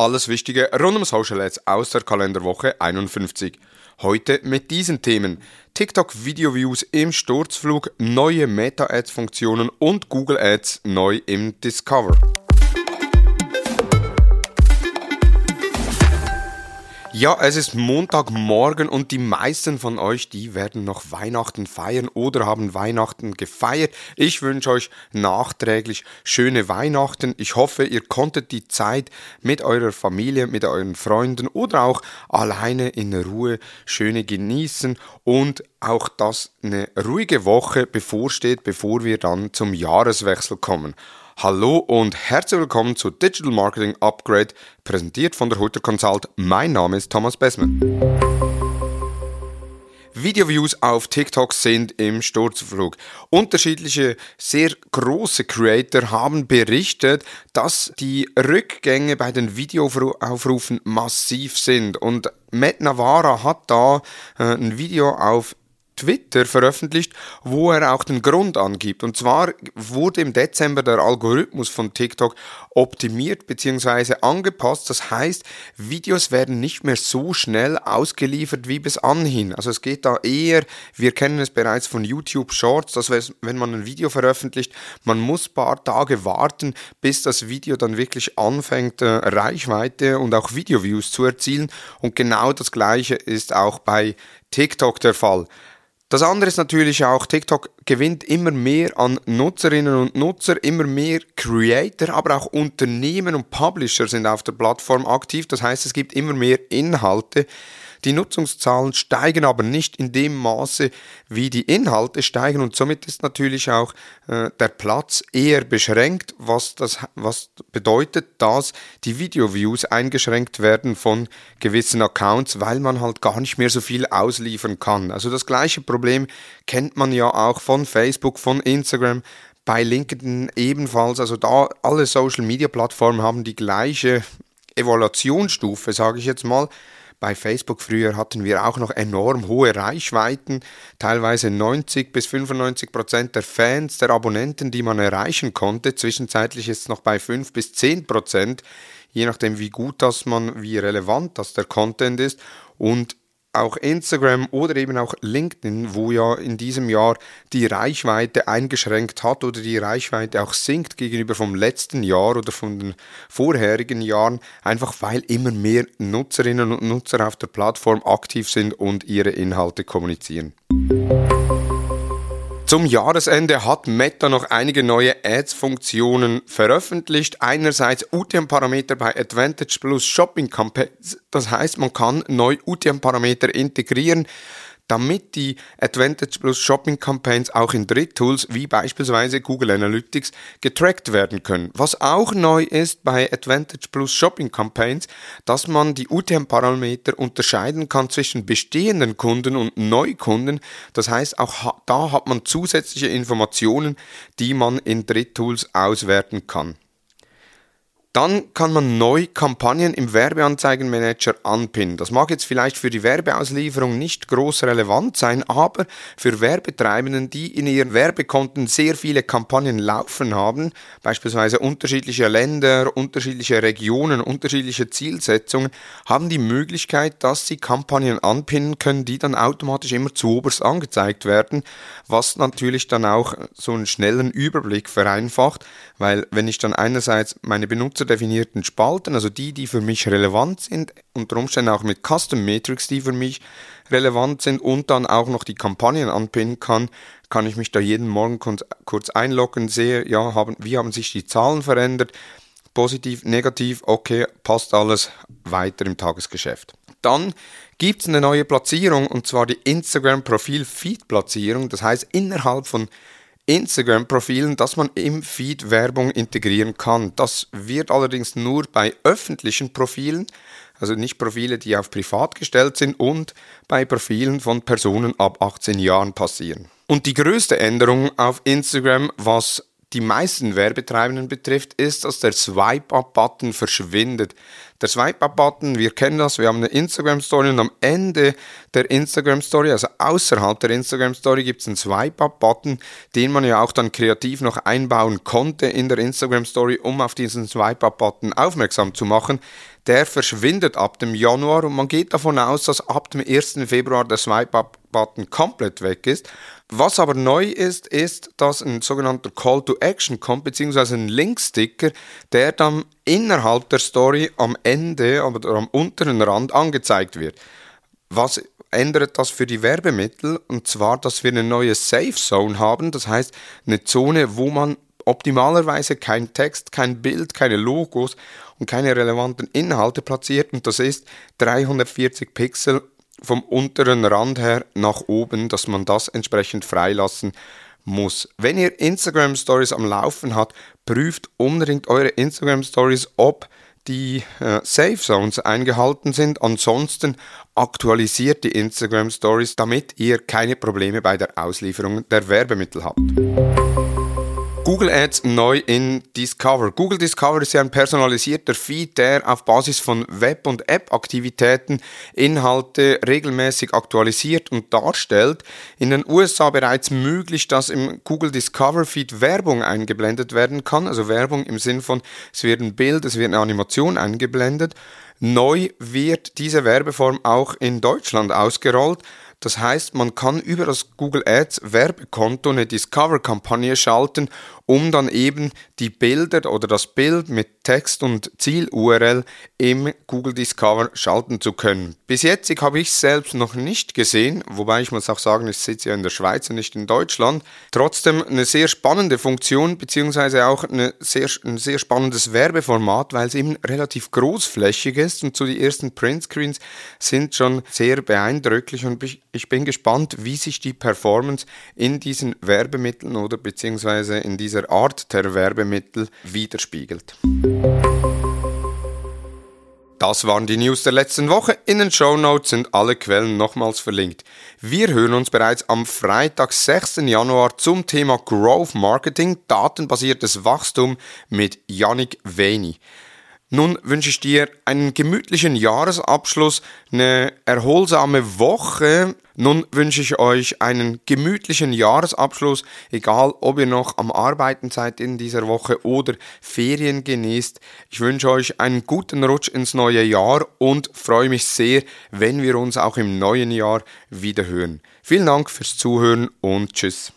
alles Wichtige rund um Social Ads aus der Kalenderwoche 51. Heute mit diesen Themen: TikTok Video Views im Sturzflug, neue Meta Ads Funktionen und Google Ads neu im Discover. Ja, es ist Montagmorgen und die meisten von euch, die werden noch Weihnachten feiern oder haben Weihnachten gefeiert. Ich wünsche euch nachträglich schöne Weihnachten. Ich hoffe, ihr konntet die Zeit mit eurer Familie, mit euren Freunden oder auch alleine in Ruhe schöne genießen und auch, dass eine ruhige Woche bevorsteht, bevor wir dann zum Jahreswechsel kommen. Hallo und herzlich willkommen zu Digital Marketing Upgrade, präsentiert von der Hutter Consult. Mein Name ist Thomas Bessmann. Videoviews auf TikTok sind im Sturzflug. Unterschiedliche, sehr große Creator haben berichtet, dass die Rückgänge bei den Videoaufrufen massiv sind. Und Matt Navarra hat da äh, ein Video auf Twitter veröffentlicht, wo er auch den Grund angibt. Und zwar wurde im Dezember der Algorithmus von TikTok optimiert bzw. angepasst. Das heißt, Videos werden nicht mehr so schnell ausgeliefert wie bis anhin. Also es geht da eher, wir kennen es bereits von YouTube Shorts, dass wenn man ein Video veröffentlicht, man muss ein paar Tage warten, bis das Video dann wirklich anfängt, äh, Reichweite und auch Video-Views zu erzielen. Und genau das gleiche ist auch bei TikTok der Fall. Das andere ist natürlich auch, TikTok gewinnt immer mehr an Nutzerinnen und Nutzer, immer mehr Creator, aber auch Unternehmen und Publisher sind auf der Plattform aktiv. Das heißt, es gibt immer mehr Inhalte, die Nutzungszahlen steigen aber nicht in dem Maße, wie die Inhalte steigen und somit ist natürlich auch äh, der Platz eher beschränkt, was, das, was bedeutet, dass die Video-Views eingeschränkt werden von gewissen Accounts, weil man halt gar nicht mehr so viel ausliefern kann. Also das gleiche Problem kennt man ja auch von Facebook, von Instagram, bei LinkedIn ebenfalls. Also da alle Social-Media-Plattformen haben die gleiche Evaluationsstufe, sage ich jetzt mal. Bei Facebook früher hatten wir auch noch enorm hohe Reichweiten, teilweise 90 bis 95 Prozent der Fans, der Abonnenten, die man erreichen konnte. Zwischenzeitlich ist es noch bei 5 bis 10 Prozent, je nachdem wie gut das man, wie relevant das der Content ist. Und auch Instagram oder eben auch LinkedIn, wo ja in diesem Jahr die Reichweite eingeschränkt hat oder die Reichweite auch sinkt gegenüber vom letzten Jahr oder von den vorherigen Jahren, einfach weil immer mehr Nutzerinnen und Nutzer auf der Plattform aktiv sind und ihre Inhalte kommunizieren. Zum Jahresende hat Meta noch einige neue Ads-Funktionen veröffentlicht. Einerseits UTM-Parameter bei Advantage Plus Shopping Campaigns. Das heißt, man kann neu UTM-Parameter integrieren damit die Advantage Plus Shopping Campaigns auch in Dritttools wie beispielsweise Google Analytics getrackt werden können. Was auch neu ist bei Advantage Plus Shopping Campaigns, dass man die UTM-Parameter unterscheiden kann zwischen bestehenden Kunden und Neukunden. Das heißt, auch da hat man zusätzliche Informationen, die man in Dritttools auswerten kann. Dann kann man neu Kampagnen im Werbeanzeigenmanager anpinnen. Das mag jetzt vielleicht für die Werbeauslieferung nicht groß relevant sein, aber für Werbetreibenden, die in ihren Werbekonten sehr viele Kampagnen laufen haben, beispielsweise unterschiedliche Länder, unterschiedliche Regionen, unterschiedliche Zielsetzungen, haben die Möglichkeit, dass sie Kampagnen anpinnen können, die dann automatisch immer zu oberst angezeigt werden, was natürlich dann auch so einen schnellen Überblick vereinfacht, weil wenn ich dann einerseits meine Benutzer nutzerdefinierten Spalten, also die, die für mich relevant sind, unter Umständen auch mit Custom Metrics, die für mich relevant sind und dann auch noch die Kampagnen anpinnen kann, kann ich mich da jeden Morgen kurz einloggen, sehe, ja, haben, wie haben sich die Zahlen verändert, positiv, negativ, okay, passt alles weiter im Tagesgeschäft. Dann gibt es eine neue Platzierung und zwar die Instagram-Profil-Feed-Platzierung. Das heißt, innerhalb von Instagram-Profilen, dass man im Feed Werbung integrieren kann. Das wird allerdings nur bei öffentlichen Profilen, also nicht Profile, die auf privat gestellt sind, und bei Profilen von Personen ab 18 Jahren passieren. Und die größte Änderung auf Instagram, was die meisten Werbetreibenden betrifft, ist, dass der Swipe-Up-Button verschwindet. Der Swipe-Up-Button, wir kennen das, wir haben eine Instagram-Story und am Ende der Instagram-Story, also außerhalb der Instagram-Story, gibt es einen Swipe-Up-Button, den man ja auch dann kreativ noch einbauen konnte in der Instagram-Story, um auf diesen Swipe-Up-Button aufmerksam zu machen. Der verschwindet ab dem Januar und man geht davon aus, dass ab dem 1. Februar der Swipe-Up-Button komplett weg ist. Was aber neu ist, ist, dass ein sogenannter Call to Action kommt, beziehungsweise ein Linksticker, der dann innerhalb der Story am Ende oder am unteren Rand angezeigt wird. Was ändert das für die Werbemittel? Und zwar, dass wir eine neue Safe Zone haben, das heißt eine Zone, wo man optimalerweise kein Text, kein Bild, keine Logos und keine relevanten Inhalte platziert und das ist 340 Pixel vom unteren Rand her nach oben, dass man das entsprechend freilassen muss. Wenn ihr Instagram Stories am Laufen habt, prüft unbedingt eure Instagram Stories, ob die äh, Safe Zones eingehalten sind. Ansonsten aktualisiert die Instagram Stories, damit ihr keine Probleme bei der Auslieferung der Werbemittel habt. Google Ads neu in Discover. Google Discover ist ja ein personalisierter Feed, der auf Basis von Web- und App-Aktivitäten Inhalte regelmäßig aktualisiert und darstellt. In den USA bereits möglich, dass im Google Discover Feed Werbung eingeblendet werden kann. Also Werbung im Sinn von, es wird ein Bild, es wird eine Animation eingeblendet. Neu wird diese Werbeform auch in Deutschland ausgerollt. Das heißt, man kann über das Google Ads Werbekonto eine Discover-Kampagne schalten, um dann eben die Bilder oder das Bild mit Text und Ziel-URL im Google Discover schalten zu können. Bis jetzt habe ich es selbst noch nicht gesehen, wobei ich muss auch sagen, ich sitze ja in der Schweiz und nicht in Deutschland. Trotzdem eine sehr spannende Funktion, beziehungsweise auch sehr, ein sehr spannendes Werbeformat, weil es eben relativ großflächig ist und so die ersten Printscreens sind schon sehr beeindrucklich und ich bin gespannt, wie sich die Performance in diesen Werbemitteln oder beziehungsweise in dieser Art der Werbemittel widerspiegelt. Das waren die News der letzten Woche. In den Show Notes sind alle Quellen nochmals verlinkt. Wir hören uns bereits am Freitag, 6. Januar zum Thema Growth Marketing, datenbasiertes Wachstum mit Yannick Veni. Nun wünsche ich dir einen gemütlichen Jahresabschluss, eine erholsame Woche. Nun wünsche ich euch einen gemütlichen Jahresabschluss, egal ob ihr noch am Arbeiten seid in dieser Woche oder Ferien genießt. Ich wünsche euch einen guten Rutsch ins neue Jahr und freue mich sehr, wenn wir uns auch im neuen Jahr wieder hören. Vielen Dank fürs Zuhören und tschüss.